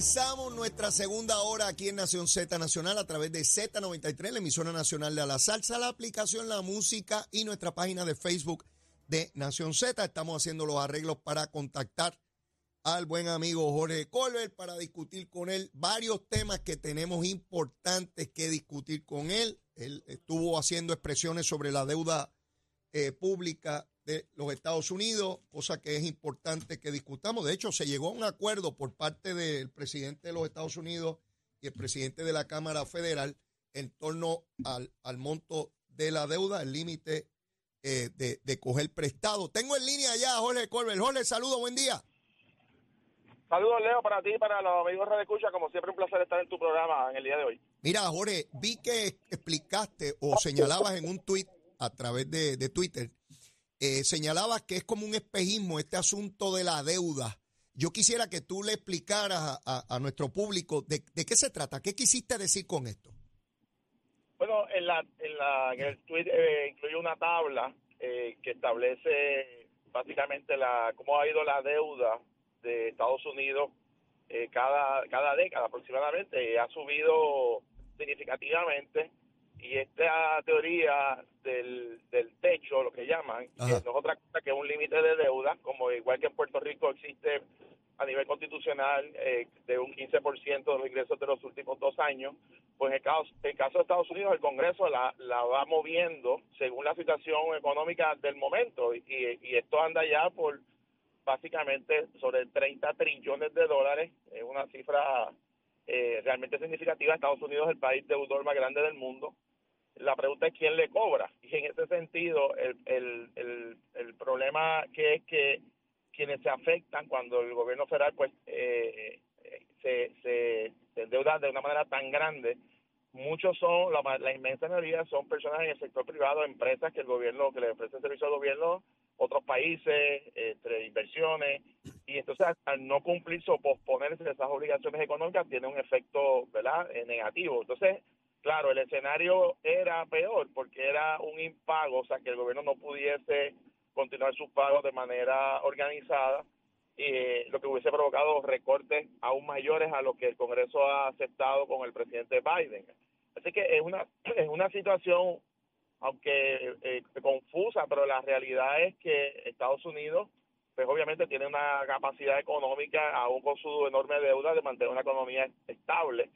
Comenzamos nuestra segunda hora aquí en Nación Z Nacional a través de Z93, la emisora nacional de la salsa, la aplicación La Música y nuestra página de Facebook de Nación Z. Estamos haciendo los arreglos para contactar al buen amigo Jorge Colbert para discutir con él varios temas que tenemos importantes que discutir con él. Él estuvo haciendo expresiones sobre la deuda eh, pública de los Estados Unidos, cosa que es importante que discutamos. De hecho, se llegó a un acuerdo por parte del presidente de los Estados Unidos y el presidente de la Cámara Federal en torno al, al monto de la deuda, el límite eh, de, de coger prestado. Tengo en línea ya a Jorge Colbert. Jorge, saludo, buen día. Saludos, Leo, para ti y para los amigos de Escucha. Como siempre, un placer estar en tu programa en el día de hoy. Mira, Jorge, vi que explicaste o señalabas en un tuit a través de, de Twitter, eh, señalabas que es como un espejismo este asunto de la deuda. Yo quisiera que tú le explicaras a, nuestro público de, qué se trata, qué quisiste decir con esto. Bueno, en, la, en, la, en el tweet eh, incluye una tabla eh, que establece básicamente la cómo ha ido la deuda de Estados Unidos eh, cada década aproximadamente. Ha subido significativamente y esta teoría del, del techo, lo que llaman, que no es otra cosa que un límite de deuda, como igual que en Puerto Rico existe a nivel constitucional eh, de un 15% de los ingresos de los últimos dos años, pues en el caso, en el caso de Estados Unidos el Congreso la, la va moviendo según la situación económica del momento y, y esto anda ya por básicamente sobre 30 trillones de dólares, es una cifra eh, realmente significativa. Estados Unidos es el país deudor más grande del mundo. La pregunta es quién le cobra. Y en ese sentido, el, el, el, problema que es que quienes se afectan cuando el gobierno federal pues eh, eh, se, se, se endeuda de una manera tan grande, muchos son, la, la inmensa mayoría son personas en el sector privado, empresas que el gobierno, que le ofrecen servicio al gobierno, otros países, entre inversiones, y entonces al, al no cumplirse o posponerse esas obligaciones económicas tiene un efecto ¿verdad? Eh, negativo. Entonces, claro, el escenario era peor porque era un impago, o sea, que el gobierno no pudiese continuar sus pagos de manera organizada, eh, lo que hubiese provocado recortes aún mayores a lo que el Congreso ha aceptado con el presidente Biden. Así que es una, es una situación, aunque eh, confusa, pero la realidad es que Estados Unidos, pues obviamente tiene una capacidad económica, aún con su enorme deuda, de mantener una economía estable.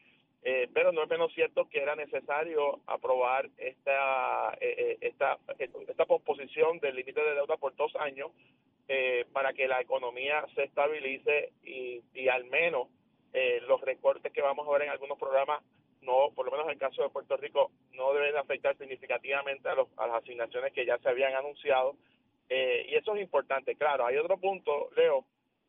Eh, pero no es menos cierto que era necesario aprobar esta eh, eh, esta esta posposición del límite de deuda por dos años eh, para que la economía se estabilice y, y al menos eh, los recortes que vamos a ver en algunos programas no por lo menos en el caso de Puerto Rico no deben afectar significativamente a, los, a las asignaciones que ya se habían anunciado. Y eso es importante. Claro hay otro punto Leo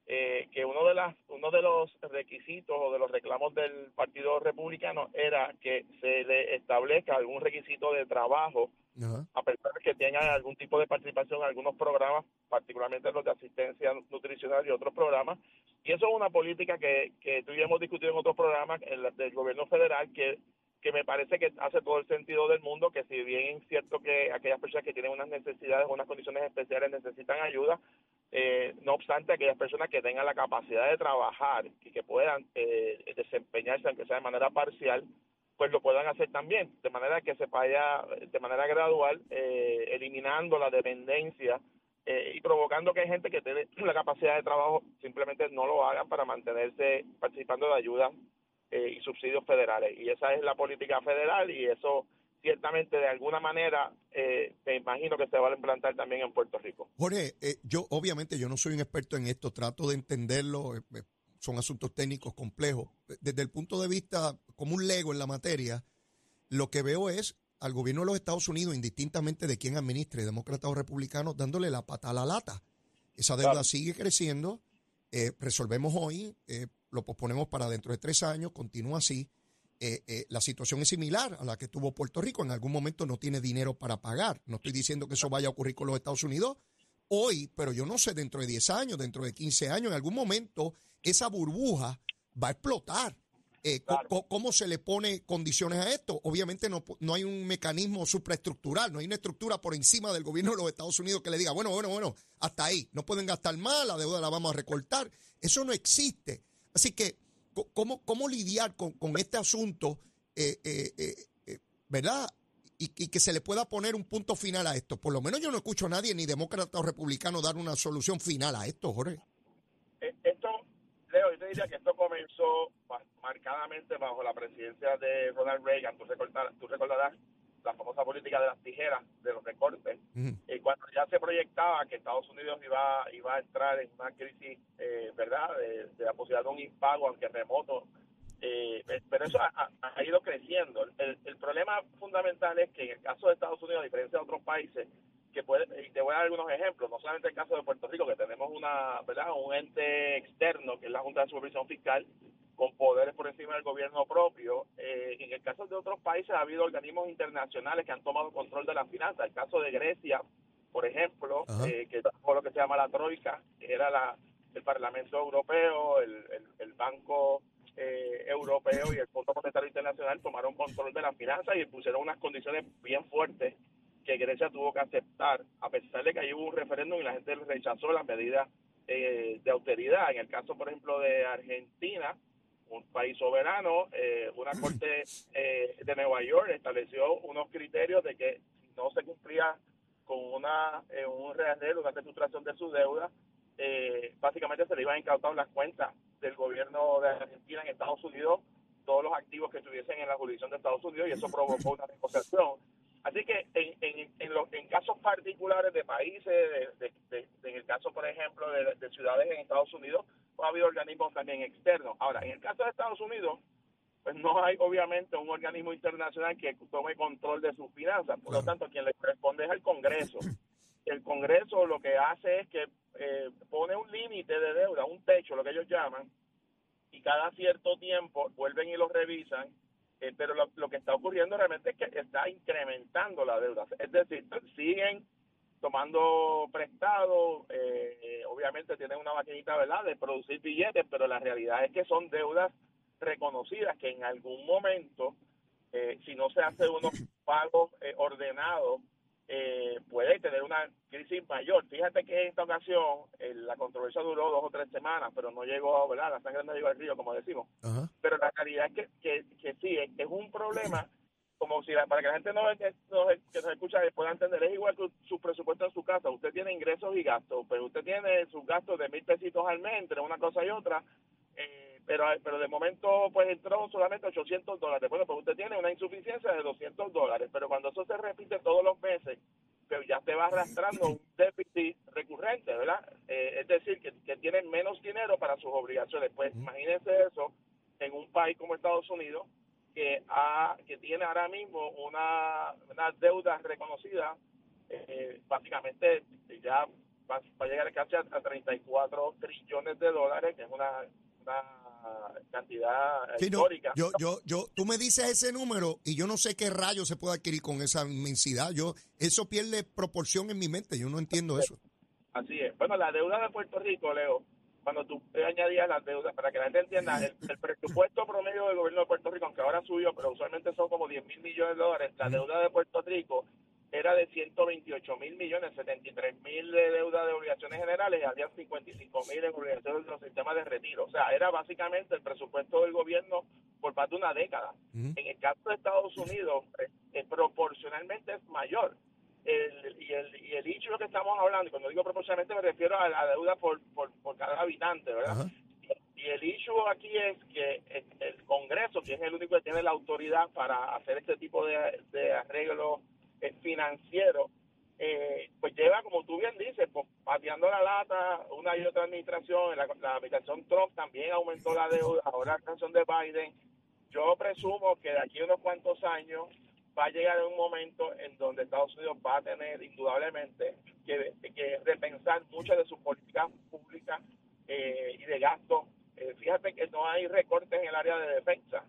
eh, que uno de las uno de los requisitos o de los reclamos del Partido Republicano era que se le establezca algún requisito de trabajo a personas que tengan algún tipo de participación en algunos programas, particularmente los de asistencia nutricional y otros programas. Y eso es una política que, que tú y yo hemos discutido en otros programas en la- del gobierno federal que, que me parece que hace todo el sentido del mundo, que si bien es cierto que aquellas personas que tienen unas necesidades, unas condiciones especiales necesitan ayuda, eh, no obstante, aquellas personas que tengan la capacidad de trabajar y que puedan eh, desempeñarse, aunque sea de manera parcial, pues lo puedan hacer también, de manera que se vaya de manera gradual eh, eliminando la dependencia eh, y provocando que hay gente que tiene la capacidad de trabajo simplemente no lo hagan para mantenerse participando de ayudas eh, y subsidios federales. Y esa es la política federal y eso ciertamente de alguna manera eh, me imagino que se va a implantar también en Puerto Rico. Jorge, yo obviamente yo no soy un experto en esto, trato de entenderlo, son asuntos técnicos complejos. Desde el punto de vista como un lego en la materia, lo que veo es al gobierno de los Estados Unidos, indistintamente de quién administre, demócratas o republicanos, dándole la pata a la lata. Esa deuda sigue creciendo, eh, resolvemos hoy, eh, lo posponemos para dentro de tres años, continúa así. Eh, la situación es similar a la que tuvo Puerto Rico. En algún momento no tiene dinero para pagar. No estoy diciendo que eso vaya a ocurrir con los Estados Unidos hoy, pero yo no sé, dentro de 10 años, dentro de 15 años, en algún momento esa burbuja va a explotar. Eh, ¿Cómo se le pone condiciones a esto? Obviamente no, no hay un mecanismo supraestructural, no hay una estructura por encima del gobierno de los Estados Unidos que le diga, bueno, bueno, bueno, hasta ahí, no pueden gastar más, la deuda la vamos a recortar. Eso no existe. Así que, ¿cómo, cómo lidiar con, este asunto, eh, eh, verdad? Y, que se le pueda poner un punto final a esto. Por lo menos yo no escucho a nadie, ni demócrata o republicano, dar una solución final a esto, Jorge. Esto, Leo, yo te diría que esto comenzó marcadamente bajo la presidencia de Ronald Reagan. Tú recordarás, tú recordarás la famosa política de las tijeras, de los recortes, y cuando ya se proyectaba que Estados Unidos iba, iba a entrar en una crisis, eh, ¿verdad?, de, la posibilidad de un impago, aunque remoto, eh, pero eso ha, ido creciendo. El, el, problema fundamental es que en el caso de Estados Unidos, a diferencia de otros países, que puede, y te voy a dar algunos ejemplos, no solamente el caso de Puerto Rico, que tenemos una, ¿verdad? un ente externo, que es la Junta de Supervisión Fiscal, con poderes por encima del gobierno propio. Eh, en el caso de otros países ha habido organismos internacionales que han tomado control de las finanzas. El caso de Grecia, por ejemplo, eh, que fue lo que se llama la Troika, que era la, el Parlamento Europeo, el, el, Banco eh, Europeo y el Fondo Monetario Internacional tomaron control de las finanzas y pusieron unas condiciones bien fuertes que Grecia tuvo que aceptar, a pesar de que ahí hubo un referéndum y la gente rechazó las medidas eh, de austeridad. En el caso, por ejemplo, de Argentina, un país soberano, eh, una corte eh, de Nueva York estableció unos criterios de que no se cumplía con una un rearreglo, una reestructuración de su deuda, básicamente se le iban a incautar las cuentas del gobierno de Argentina en Estados Unidos, todos los activos que estuviesen en la jurisdicción de Estados Unidos, y eso provocó una negociación. Así que en, en, en, los, en casos particulares de países, en el caso, por ejemplo, de, ciudades en Estados Unidos, ha habido organismos también externos. Ahora, en el caso de Estados Unidos, pues no hay obviamente un organismo internacional que tome control de sus finanzas. Por lo tanto, quien le corresponde es el Congreso. El Congreso lo que hace es que eh, pone un límite de deuda, un techo, lo que ellos llaman, y cada cierto tiempo vuelven y lo revisan eh, pero lo, que está ocurriendo realmente es que está incrementando la deuda. Es decir, siguen tomando prestado, eh, obviamente tienen una maquinita, ¿verdad?, de producir billetes, pero la realidad es que son deudas reconocidas que en algún momento, eh, si no se hace unos pagos ordenados, eh, puede tener una crisis mayor. Fíjate que en esta ocasión la controversia duró dos o tres semanas, pero no llegó, ¿verdad? La sangre no llegó al río, como decimos. Pero la realidad es que, que, que sí, es, un problema, como si para que la gente no, que, que nos escucha pueda entender, es igual que su presupuesto en su casa. Usted tiene ingresos y gastos, pero usted tiene sus gastos de mil pesitos al mes entre una cosa y otra. Eh, pero pero de momento pues entró solamente 800 dólares. Bueno, pues usted tiene una insuficiencia de 200 dólares, pero cuando eso se repite todos los meses, pues ya te va arrastrando un déficit recurrente, ¿verdad? Eh, es decir, que, que tienen menos dinero para sus obligaciones. Pues imagínense eso en un país como Estados Unidos, que, ha, que tiene ahora mismo una, una deuda reconocida, eh, básicamente ya va, a llegar casi a, a 34 trillones de dólares, que es una, una cantidad histórica. yo, yo, yo, tú me dices ese número y yo no sé qué rayo se puede adquirir con esa inmensidad. Yo, eso pierde proporción en mi mente. Yo no entiendo eso. Así es. Bueno, la deuda de Puerto Rico, Leo, cuando tú añadías las deudas, para que la gente entienda, el, presupuesto promedio del gobierno de Puerto Rico, aunque ahora subió, pero usualmente son como 10 mil millones de dólares, la deuda de Puerto Rico era de 128 mil millones, 73 mil de deuda de obligaciones generales y había 55 mil en obligaciones de los sistemas de retiro. O sea, era básicamente el presupuesto del gobierno por parte de una década. En el caso de Estados Unidos, eh, proporcionalmente es mayor. El, y, el, y el hecho que estamos hablando, y cuando digo proporcionalmente me refiero a la deuda por, por, por cada habitante, ¿verdad? Y el issue aquí es que el, Congreso, que es el único que tiene la autoridad para hacer este tipo de, de arreglos financieros, eh, pues lleva, como tú bien dices, pues, pateando la lata una y otra administración. La, la administración Trump también aumentó la deuda, ahora la administración de Biden. Yo presumo que de aquí a unos cuantos años va a llegar un momento en donde Estados Unidos va a tener indudablemente que, que repensar muchas de sus políticas públicas eh, y de gasto eh, fíjate que no hay recortes en el área de defensa.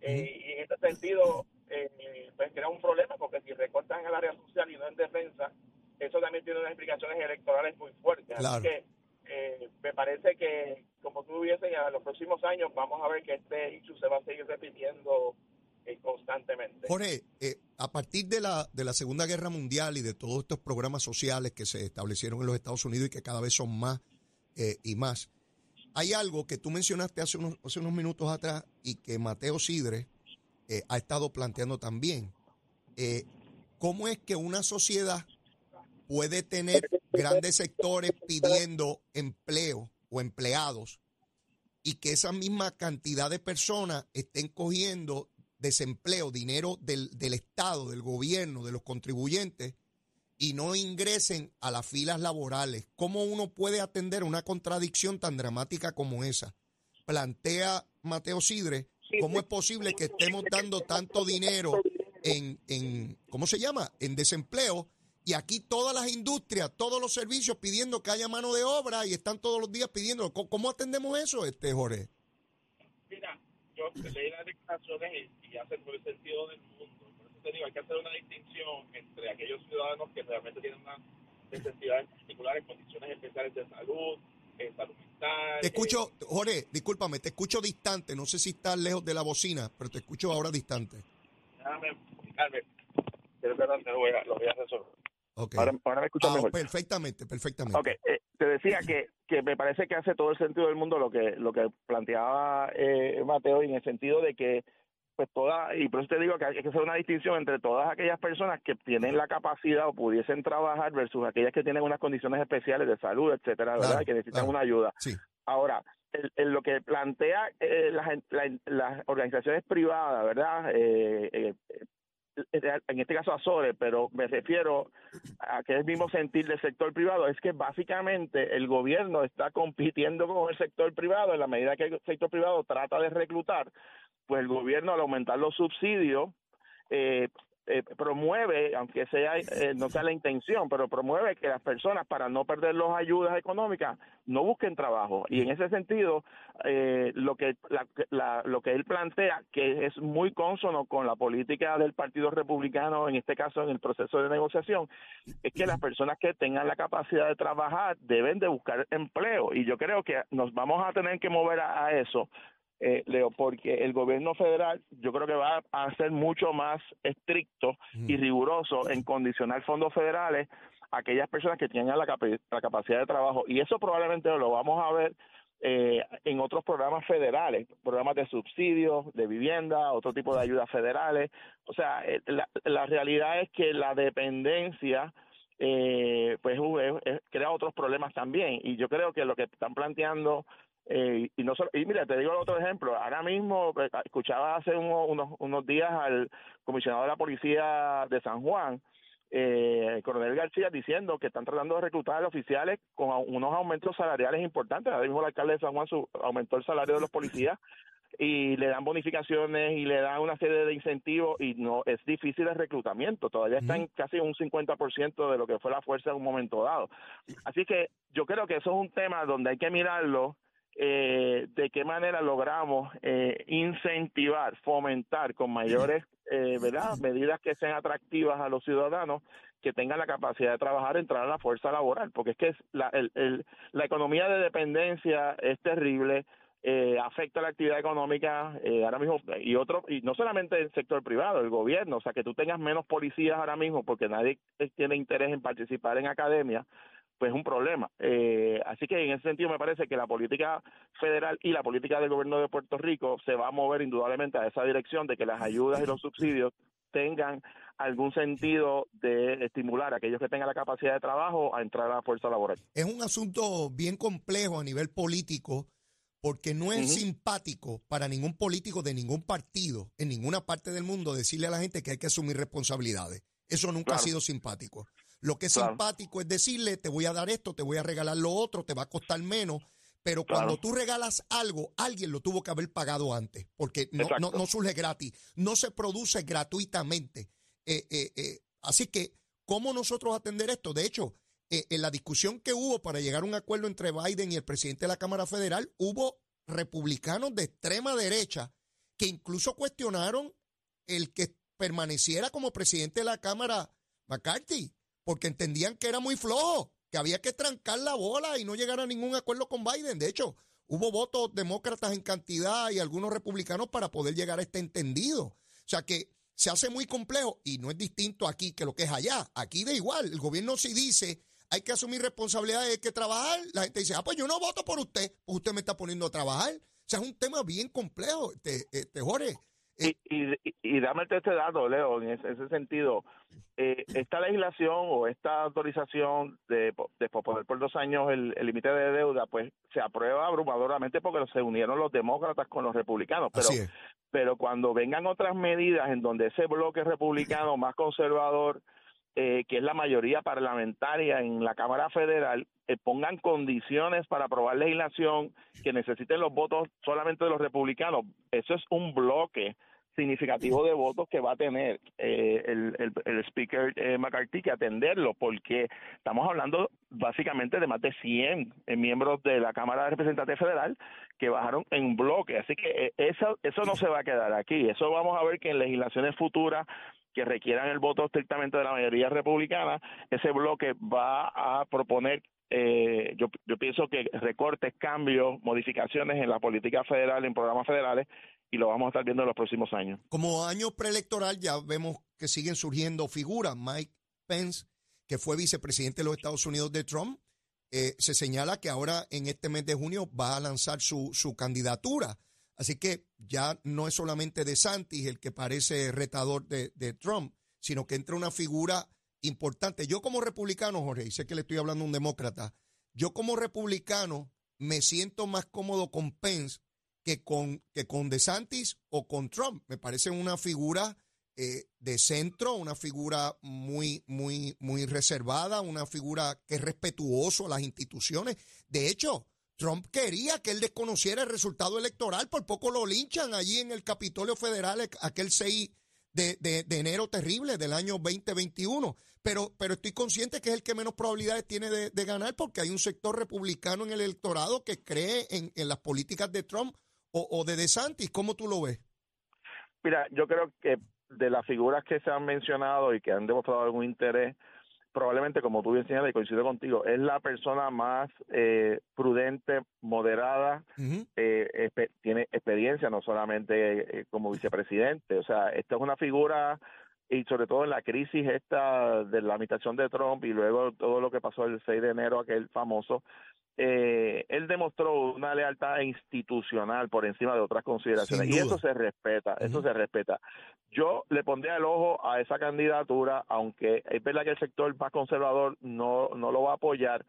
Eh, y en este sentido, eh, pues crea un problema, porque si recortan en el área social y no en defensa, eso también tiene unas implicaciones electorales muy fuertes. Así que me parece que, como tú dices, en los próximos años vamos a ver que este hecho se va a seguir repitiendo constantemente. Jorge, a partir de la, de la Segunda Guerra Mundial y de todos estos programas sociales que se establecieron en los Estados Unidos y que cada vez son más y más, hay algo que tú mencionaste hace unos, hace unos minutos atrás y que Mateo Sidre eh, ha estado planteando también. Eh, ¿Cómo es que una sociedad puede tener grandes sectores pidiendo empleo o empleados y que esa misma cantidad de personas estén cogiendo desempleo, dinero del, del Estado, del gobierno, de los contribuyentes, y no ingresen a las filas laborales. ¿Cómo uno puede atender una contradicción tan dramática como esa? Plantea Mateo Sidre, ¿cómo es posible que estemos dando tanto dinero en, en ¿cómo se llama? En desempleo y aquí todas las industrias, todos los servicios pidiendo que haya mano de obra y están todos los días pidiendo. ¿Cómo, atendemos eso, este Jorge? Yo leí las declaraciones y, y hace todo el sentido del hay que hacer una distinción entre aquellos ciudadanos que realmente tienen unas necesidades particulares, condiciones especiales de salud, eh, salud mental. Te escucho, eh, Jorge, discúlpame, te escucho distante, no sé si estás lejos de la bocina, pero te escucho ahora distante. Déjame explicarme, pero lo voy a, lo voy a Okay. Ahora, me escuchas ah, mejor. Perfectamente, perfectamente. Ok, eh, te decía que, que me parece que hace todo el sentido del mundo lo que lo que planteaba eh, Mateo en el sentido de que pues toda, y por eso te digo que hay que hacer una distinción entre todas aquellas personas que tienen la capacidad o pudiesen trabajar versus aquellas que tienen unas condiciones especiales de salud, etcétera, ¿verdad? que necesitan una ayuda. Ahora, lo que plantea eh, las, las organizaciones privadas, ¿verdad? Eh, eh, en este caso Azores, pero me refiero a que es el mismo sentir del sector privado, es que básicamente el gobierno está compitiendo con el sector privado. En la medida que el sector privado trata de reclutar, pues el gobierno al aumentar los subsidios eh, eh, promueve, aunque sea eh, no sea la intención, pero promueve que las personas para no perder las ayudas económicas no busquen trabajo. Y en ese sentido eh, lo que lo que él plantea que es muy consono con la política del Partido Republicano en este caso en el proceso de negociación es que las personas que tengan la capacidad de trabajar deben de buscar empleo. Y yo creo que nos vamos a tener que mover a eso eh, Leo, porque el gobierno federal yo creo que va a ser mucho más estricto y riguroso en condicionar fondos federales a aquellas personas que tengan la, capacidad de trabajo. Y eso probablemente lo vamos a ver eh, en otros programas federales, programas de subsidios, de vivienda, otro tipo de ayudas federales. O sea, eh, la, realidad es que la dependencia eh, pues crea otros problemas también. Y yo creo que lo que están planteando eh, y no solo, y mira, te digo otro ejemplo. Ahora mismo eh, escuchaba hace unos, unos días al comisionado de la policía de San Juan, eh, el coronel García, diciendo que están tratando de reclutar a oficiales con unos aumentos salariales importantes. Ahora mismo el alcalde de San Juan aumentó el salario de los policías y le dan bonificaciones y le dan una serie de incentivos y no es difícil el reclutamiento, todavía está en casi un 50% de lo que fue la fuerza en un momento dado. Así que yo creo que eso es un tema donde hay que mirarlo eh, de qué manera logramos eh, incentivar, fomentar con mayores eh, ¿verdad? medidas que sean atractivas a los ciudadanos que tengan la capacidad de trabajar, entrar a la fuerza laboral, porque es que la, el, la economía de dependencia es terrible, eh, afecta la actividad económica eh, ahora mismo y otro y no solamente el sector privado el gobierno o sea que tú tengas menos policías ahora mismo porque nadie tiene interés en participar en academia pues es un problema eh, así que en ese sentido me parece que la política federal y la política del gobierno de Puerto Rico se va a mover indudablemente a esa dirección de que las ayudas y los subsidios tengan algún sentido de estimular a aquellos que tengan la capacidad de trabajo a entrar a la fuerza laboral. Es un asunto bien complejo a nivel político porque no es simpático para ningún político de ningún partido en ninguna parte del mundo decirle a la gente que hay que asumir responsabilidades. Eso nunca ha sido simpático. Lo que es simpático es decirle, te voy a dar esto, te voy a regalar lo otro, te va a costar menos, pero cuando tú regalas algo, alguien lo tuvo que haber pagado antes, porque no, no, surge gratis, no se produce gratuitamente. Eh, eh, eh, así que, ¿cómo nosotros atender esto? De hecho, en la discusión que hubo para llegar a un acuerdo entre Biden y el presidente de la Cámara Federal, hubo republicanos de extrema derecha que incluso cuestionaron el que permaneciera como presidente de la Cámara McCarthy, porque entendían que era muy flojo, que había que trancar la bola y no llegar a ningún acuerdo con Biden. De hecho, hubo votos demócratas en cantidad y algunos republicanos para poder llegar a este entendido. O sea que se hace muy complejo y no es distinto aquí que lo que es allá. Aquí da igual. El gobierno sí dice hay que asumir responsabilidades, hay que trabajar. La gente dice, ah, pues yo no voto por usted, pues usted me está poniendo a trabajar. O sea, es un tema bien complejo, este, este Jorge. Y, y, y, dame este dato, Leo, en ese, sentido. Eh, esta legislación o esta autorización de, de poner por dos años el límite de deuda, pues se aprueba abrumadoramente porque se unieron los demócratas con los republicanos. Pero, pero cuando vengan otras medidas en donde ese bloque republicano más conservador eh, que es la mayoría parlamentaria en la Cámara Federal, eh, pongan condiciones para aprobar legislación que necesiten los votos solamente de los republicanos. Eso es un bloque significativo de votos que va a tener eh, el, el, speaker McCarthy que atenderlo, porque estamos hablando básicamente de más de 100 miembros de la Cámara de Representantes Federal que bajaron en bloque. Así que eso, eso no se va a quedar aquí. Eso vamos a ver que en legislaciones futuras que requieran el voto estrictamente de la mayoría republicana, ese bloque va a proponer eh, yo, yo pienso que recortes, cambios, modificaciones en la política federal, en programas federales, y lo vamos a estar viendo en los próximos años. Como año preelectoral ya vemos que siguen surgiendo figuras. Mike Pence, que fue vicepresidente de los Estados Unidos de Trump, eh, se señala que ahora en este mes de junio va a lanzar su, su candidatura. Así que ya no es solamente de Santis el que parece retador de, Trump, sino que entra una figura importante. Yo como republicano, Jorge, y sé que le estoy hablando a un demócrata, yo como republicano me siento más cómodo con Pence que con, que con DeSantis o con Trump. Me parece una figura eh, de centro, una figura muy, muy, muy reservada, una figura que es respetuoso a las instituciones. De hecho, Trump quería que él desconociera el resultado electoral, por poco lo linchan allí en el Capitolio Federal aquel 6 de, enero terrible del año 2021. Pero, pero estoy consciente que es el que menos probabilidades tiene de, ganar porque hay un sector republicano en el electorado que cree en, las políticas de Trump o, o de DeSantis. ¿Cómo tú lo ves? Mira, yo creo que de las figuras que se han mencionado y que han demostrado algún interés, probablemente, como tú bien señalas y coincido contigo, es la persona más eh, prudente, moderada, eh, tiene experiencia no solamente eh, como vicepresidente, o sea, esta es una figura y sobre todo en la crisis esta de la administración de Trump y luego todo lo que pasó el 6 de enero, aquel famoso, eh, él demostró una lealtad institucional por encima de otras consideraciones. Y eso se respeta, eso se respeta. Yo le pondría el ojo a esa candidatura, aunque es verdad que el sector más conservador no, no lo va a apoyar,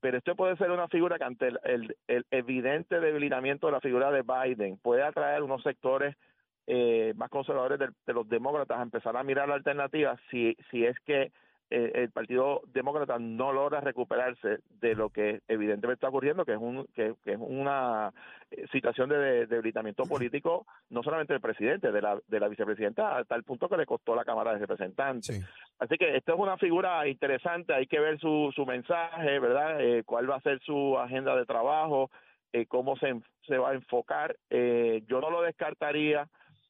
pero esto puede ser una figura que ante el, el, evidente debilitamiento de la figura de Biden puede atraer unos sectores eh, más conservadores de, de, los demócratas a empezar a mirar la alternativa si, si es que eh, el Partido Demócrata no logra recuperarse de lo que evidentemente está ocurriendo, que es un que, es una eh, situación de debilitamiento político, no solamente del presidente, de la, de la vicepresidenta, hasta el punto que le costó la Cámara de Representantes. Así que esta es una figura interesante, hay que ver su, su mensaje, ¿verdad? Eh, cuál va a ser su agenda de trabajo, cómo se, se va a enfocar. yo no lo descartaría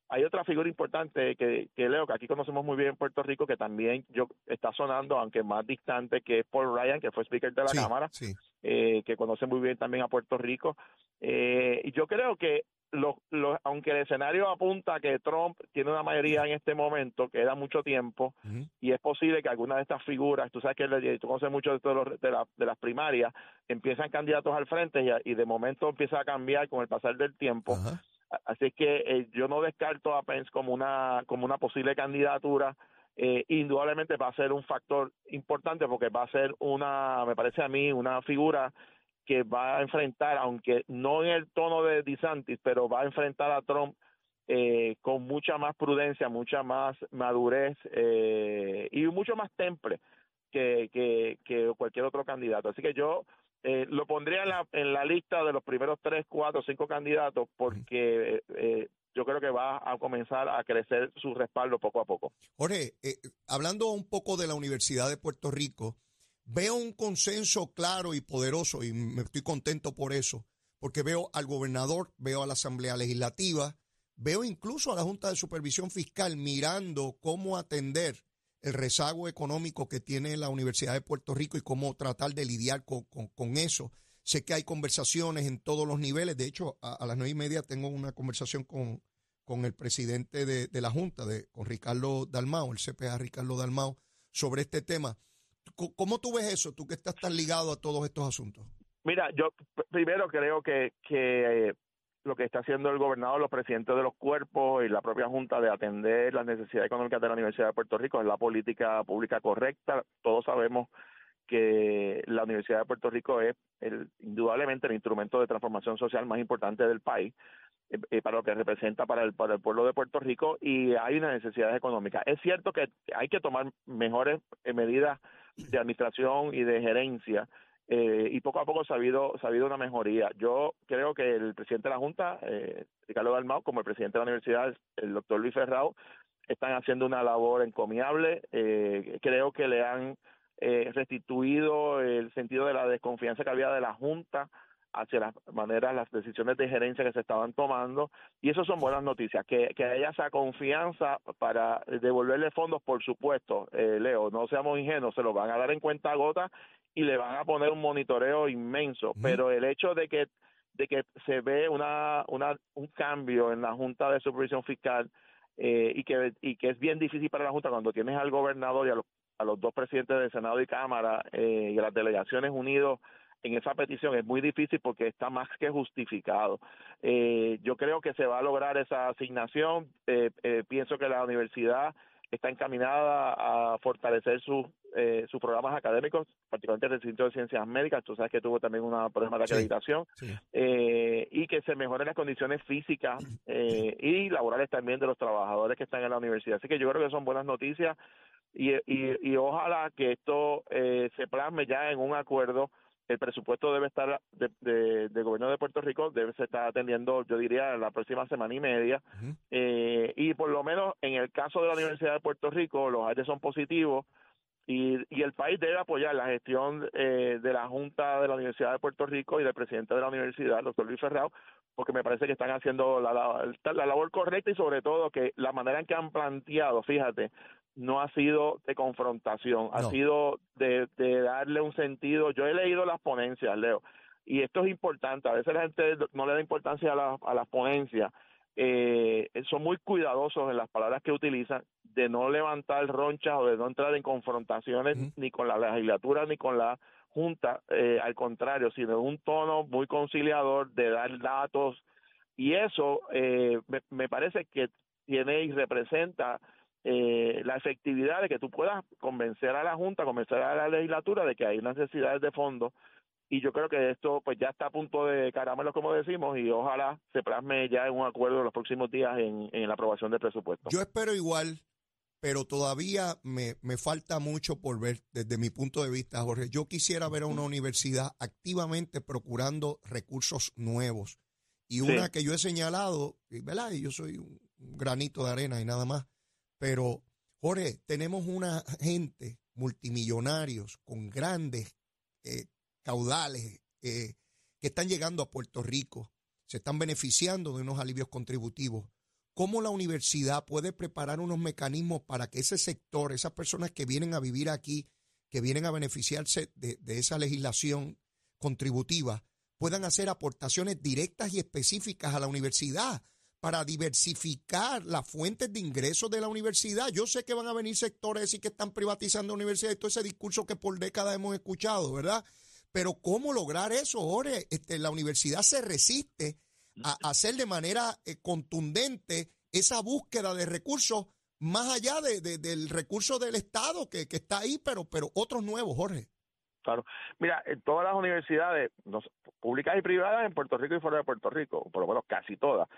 hay otra figura importante que, que leo, que aquí conocemos muy bien en Puerto Rico, que también yo está sonando, aunque más distante, que es Paul Ryan, que fue speaker de la Cámara. eh, que conoce muy bien también a Puerto Rico. Eh, y yo creo que lo, lo, aunque el escenario apunta a que Trump tiene una mayoría en este momento, queda mucho tiempo, y es posible que alguna de estas figuras, tú sabes que tú conoces mucho de, los, de, la, de, las primarias, empiezan candidatos al frente y, y, de momento empieza a cambiar con el pasar del tiempo. Así que eh, yo no descarto a Pence como una, como una posible candidatura. Eh, indudablemente va a ser un factor importante porque va a ser una, me parece a mí, una figura que va a enfrentar, aunque no en el tono de DeSantis, pero va a enfrentar a Trump eh, con mucha más prudencia, mucha más madurez eh, y mucho más temple que, que, que, cualquier otro candidato. Así que yo eh, lo pondría en la, en la lista de los primeros tres, cuatro, cinco candidatos porque eh, yo creo que va a comenzar a crecer su respaldo poco a poco. Jorge, eh, hablando un poco de la Universidad de Puerto Rico, Veo un consenso claro y poderoso y me estoy contento por eso, porque veo al gobernador, veo a la Asamblea Legislativa, veo incluso a la Junta de Supervisión Fiscal mirando cómo atender el rezago económico que tiene la Universidad de Puerto Rico y cómo tratar de lidiar con, eso. Sé que hay conversaciones en todos los niveles. De hecho, a, las nueve y media tengo una conversación con, con el presidente de, de, la Junta, de, con Ricardo Dalmao, el CPA Ricardo Dalmao, sobre este tema. ¿Cómo tú ves eso, tú que estás tan ligado a todos estos asuntos? Mira, yo primero creo que, que lo que está haciendo el gobernador, los presidentes de los cuerpos y la propia Junta de atender las necesidades económicas de la Universidad de Puerto Rico es la política pública correcta. Todos sabemos que la Universidad de Puerto Rico es el, indudablemente el instrumento de transformación social más importante del país eh, eh, para lo que representa para el, para el pueblo de Puerto Rico y hay una necesidad económica. Es cierto que hay que tomar mejores eh, medidas de administración y de gerencia eh, y poco a poco se ha, habido, ha habido una mejoría. Yo creo que el presidente de la Junta, eh, Ricardo Dalmau, como el presidente de la universidad, el doctor Luis Ferrao, están haciendo una labor encomiable. Eh, creo que le han eh, restituido el sentido de la desconfianza que había de la Junta hacia las maneras, las decisiones de gerencia que se estaban tomando, y eso son buenas noticias, que, que haya esa confianza para devolverle fondos, por supuesto, eh, Leo, no seamos ingenuos, se lo van a dar en cuenta a gota y le van a poner un monitoreo inmenso, pero el hecho de que de que se ve una, una un cambio en la Junta de Supervisión Fiscal eh, y que y que es bien difícil para la Junta cuando tienes al gobernador y a los, a los dos presidentes del Senado y Cámara eh, y a las delegaciones unidos en esa petición es muy difícil porque está más que justificado. Eh, yo creo que se va a lograr esa asignación. Eh, eh, pienso que la universidad está encaminada a fortalecer sus eh, sus programas académicos, particularmente el Centro de Ciencias Médicas, tú sabes que tuvo también un problema de acreditación, Eh, y que se mejoren las condiciones físicas eh, y laborales también de los trabajadores que están en la universidad. Así que yo creo que son buenas noticias y, y, y ojalá que esto eh, se plasme ya en un acuerdo el presupuesto debe estar de, de, del gobierno de Puerto Rico debe se estar atendiendo yo diría la próxima semana y media. Eh, y por lo menos en el caso de la Universidad de Puerto Rico los aires son positivos y, y el país debe apoyar la gestión eh, de la Junta de la Universidad de Puerto Rico y del presidente de la universidad, el doctor Luis Ferrao, porque me parece que están haciendo la, la, la labor correcta y sobre todo que la manera en que han planteado, fíjate, no ha sido de confrontación, ha sido de, de, darle un sentido. Yo he leído las ponencias, Leo, y esto es importante. A veces la gente no le da importancia a, la, a las ponencias. Eh, son muy cuidadosos en las palabras que utilizan, de no levantar ronchas o de no entrar en confrontaciones ni con la legislatura ni con la Junta, eh, al contrario, sino un tono muy conciliador de dar datos. Y eso eh, me, me parece que tiene y representa eh, la efectividad de que tú puedas convencer a la Junta, convencer a la legislatura de que hay necesidades de fondo y yo creo que esto pues ya está a punto de caramelo como decimos y ojalá se plasme ya en un acuerdo en los próximos días en, en la aprobación del presupuesto. Yo espero igual, pero todavía me, me falta mucho por ver desde mi punto de vista, Jorge. Yo quisiera ver a una universidad activamente procurando recursos nuevos y una sí. que yo he señalado, ¿verdad? Y yo soy un granito de arena y nada más pero, Jorge, tenemos una gente, multimillonarios, con grandes eh, caudales, eh, que están llegando a Puerto Rico, se están beneficiando de unos alivios contributivos. ¿Cómo la universidad puede preparar unos mecanismos para que ese sector, esas personas que vienen a vivir aquí, que vienen a beneficiarse de, esa legislación, contributivas puedan hacer aportaciones directas y específicas a la universidad para diversificar las fuentes de ingresos de la universidad. Yo sé que van a venir sectores y que están privatizando universidades, todo ese discurso que por décadas hemos escuchado, ¿verdad? Pero ¿cómo lograr eso, Jorge? Este, la universidad se resiste a, hacer de manera eh, contundente esa búsqueda de recursos más allá de, del recurso del Estado que, que está ahí, pero, pero otros nuevos, Jorge. Claro. Mira, en todas las universidades públicas y privadas en Puerto Rico y fuera de Puerto Rico, por lo menos casi todas,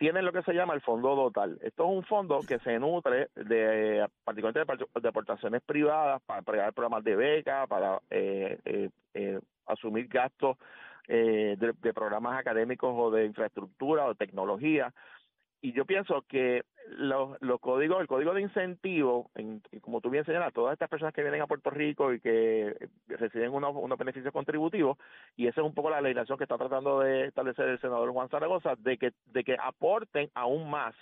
tienen lo que se llama el fondo total. Esto es un fondo que se nutre de particularmente de, aportaciones privadas para crear programas de beca, para eh, eh, eh, asumir gastos de, de, programas académicos o de infraestructura o tecnología y yo pienso que los, los códigos, el código de incentivo, en, como tú bien señalas, todas estas personas que vienen a Puerto Rico y que reciben unos, beneficios contributivos, y esa es un poco la legislación que está tratando de establecer el senador Juan Zaragoza, de que, de que aporten aún más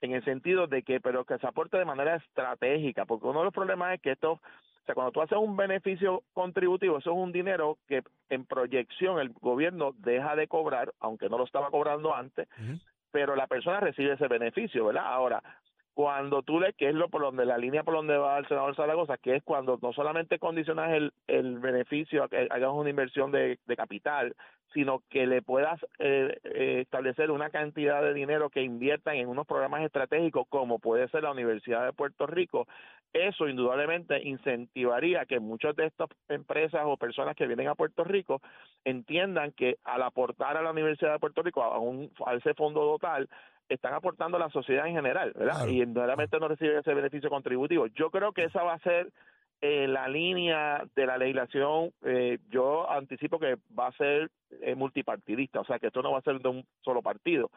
en el sentido de que, pero que se aporte de manera estratégica, porque uno de los problemas es que esto, o sea, cuando tú haces un beneficio contributivo, eso es un dinero que en proyección el gobierno deja de cobrar, aunque no lo estaba cobrando antes, pero la persona recibe ese beneficio, ¿verdad? Ahora, cuando tú le, que es lo por donde la línea por donde va el senador Zaragoza, que es cuando no solamente condicionas el, el beneficio a que hagas una inversión de, de capital, sino que le puedas eh, eh, establecer una cantidad de dinero que inviertan en unos programas estratégicos como puede ser la Universidad de Puerto Rico, eso indudablemente incentivaría que muchas de estas empresas o personas que vienen a Puerto Rico entiendan que al aportar a la Universidad de Puerto Rico a, un, a ese fondo total, están aportando a la sociedad en general, ¿verdad? Y indudablemente no reciben ese beneficio contributivo. Yo creo que esa va a ser eh, la línea de la legislación, eh, yo anticipo que va a ser eh, multipartidista, o sea que esto no va a ser de un solo partido.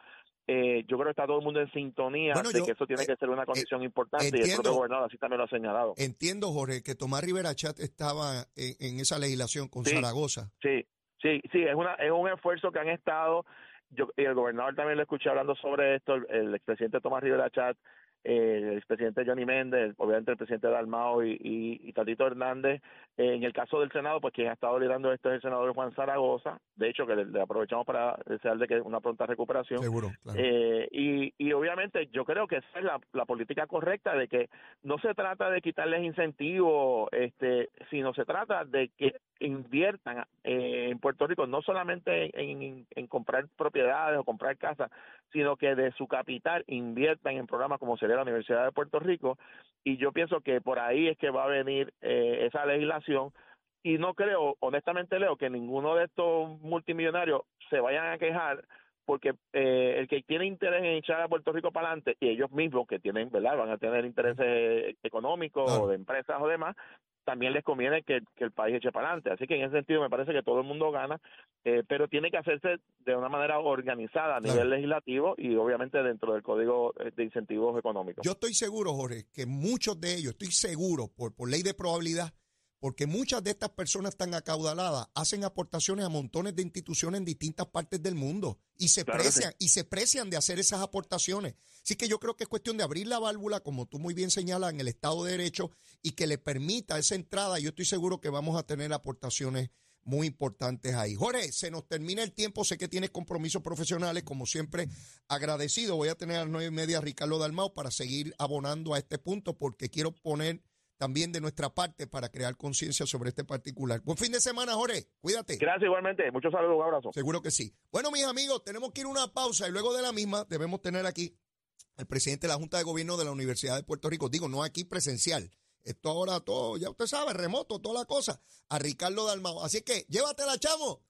Eh, yo creo que está todo el mundo en sintonía de que eso tiene que ser una condición importante y el propio gobernador así también lo ha señalado. Entiendo, Jorge, que Tomás Rivera Chat estaba en, esa legislación con Zaragoza. Sí, sí, sí, es, una, es un esfuerzo que han estado, yo, y el gobernador también lo escuché hablando sobre esto, el, el expresidente Tomás Rivera Chat el expresidente Johnny Méndez, obviamente el presidente Dalmao y, y, y Tatito Hernández. En el caso del Senado, pues quien ha estado liderando esto es el senador Juan Zaragoza. De hecho, que le, aprovechamos para desearle que una pronta recuperación. Seguro. Eh, y, y obviamente yo creo que esa es la, la política correcta de que no se trata de quitarles incentivos, este, sino se trata de que inviertan eh, en Puerto Rico, no solamente en, en, comprar propiedades o comprar casas, sino que de su capital inviertan en programas como sería la Universidad de Puerto Rico. Y yo pienso que por ahí es que va a venir eh, esa legislación. Y no creo, honestamente Leo, que ninguno de estos multimillonarios se vayan a quejar porque eh, el que tiene interés en echar a Puerto Rico para adelante y ellos mismos que tienen, ¿verdad? Van a tener intereses económicos o de empresas o demás, también les conviene que, el país eche para adelante. Así que en ese sentido me parece que todo el mundo gana, eh, pero tiene que hacerse de una manera organizada a nivel legislativo y obviamente dentro del Código de Incentivos Económicos. Yo estoy seguro, Jorge, que muchos de ellos, estoy seguro, por, por ley de probabilidad, porque muchas de estas personas tan acaudaladas hacen aportaciones a montones de instituciones en distintas partes del mundo y se precian y se precian de hacer esas aportaciones. Así que yo creo que es cuestión de abrir la válvula, como tú muy bien señalas, en el Estado de Derecho y que le permita esa entrada. Yo estoy seguro que vamos a tener aportaciones muy importantes ahí. Jorge, se nos termina el tiempo, sé que tienes compromisos profesionales, como siempre, agradecido. Voy a tener a las nueve y media a Ricardo Dalmau para seguir abonando a este punto porque quiero poner también de nuestra parte para crear conciencia sobre este particular. Buen fin de semana, Jorge. Cuídate. Gracias igualmente. Muchos saludos, un abrazo. Seguro que sí. Bueno, mis amigos, tenemos que ir a una pausa y luego de la misma debemos tener aquí al presidente de la Junta de Gobierno de la Universidad de Puerto Rico. Digo, no aquí presencial. Esto ahora todo, ya usted sabe, remoto, toda la cosa. A Ricardo Dalmao. Así que llévatela, chamo.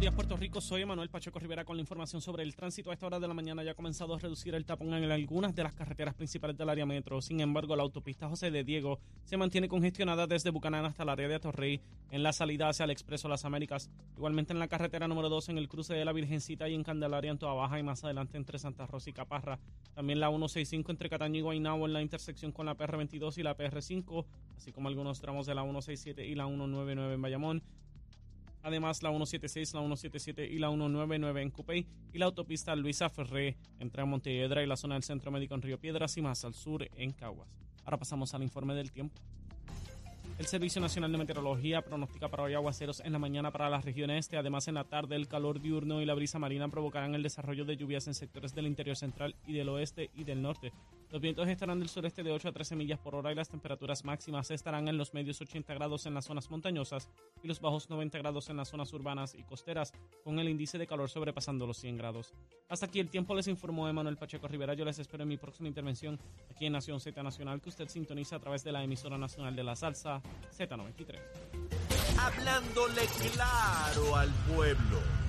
Días, Puerto Rico. Soy Manuel Pacheco Rivera con la información sobre el tránsito. A esta hora de la mañana ya ha comenzado a reducir el tapón en algunas de las carreteras principales del área metro. Sin embargo, la autopista José de Diego se mantiene congestionada desde Bucanán hasta el área de Atorrey en la salida hacia el Expreso Las Américas. Igualmente en la carretera número 2 en el cruce de la Virgencita y en Candelaria en Toa Baja y más adelante entre Santa Rosa y Caparra. También la 165 entre Cataño y Guaynabo en la intersección con la PR22 y la PR5, así como algunos tramos de la 167 y la 199 en Bayamón. Además, la 176, la 177 y la 199 en Cupey y la autopista Luisa Ferré entre Montelledra y la zona del Centro Médico en Río Piedras y más al sur en Caguas. Ahora pasamos al informe del tiempo. El Servicio Nacional de Meteorología pronostica para hoy aguaceros en la mañana para la región este. Además, en la tarde, el calor diurno y la brisa marina provocarán el desarrollo de lluvias en sectores del interior central y del oeste y del norte. Los vientos estarán del sureste de 8 a 13 millas por hora y las temperaturas máximas estarán en los medios 80 grados en las zonas montañosas y los bajos 90 grados en las zonas urbanas y costeras, con el índice de calor sobrepasando los 100 grados. Hasta aquí el tiempo les informó Emanuel Pacheco Rivera. Yo les espero en mi próxima intervención aquí en Nación Z Nacional, que usted sintoniza a través de la emisora nacional de la salsa Z93. Hablándole claro al pueblo.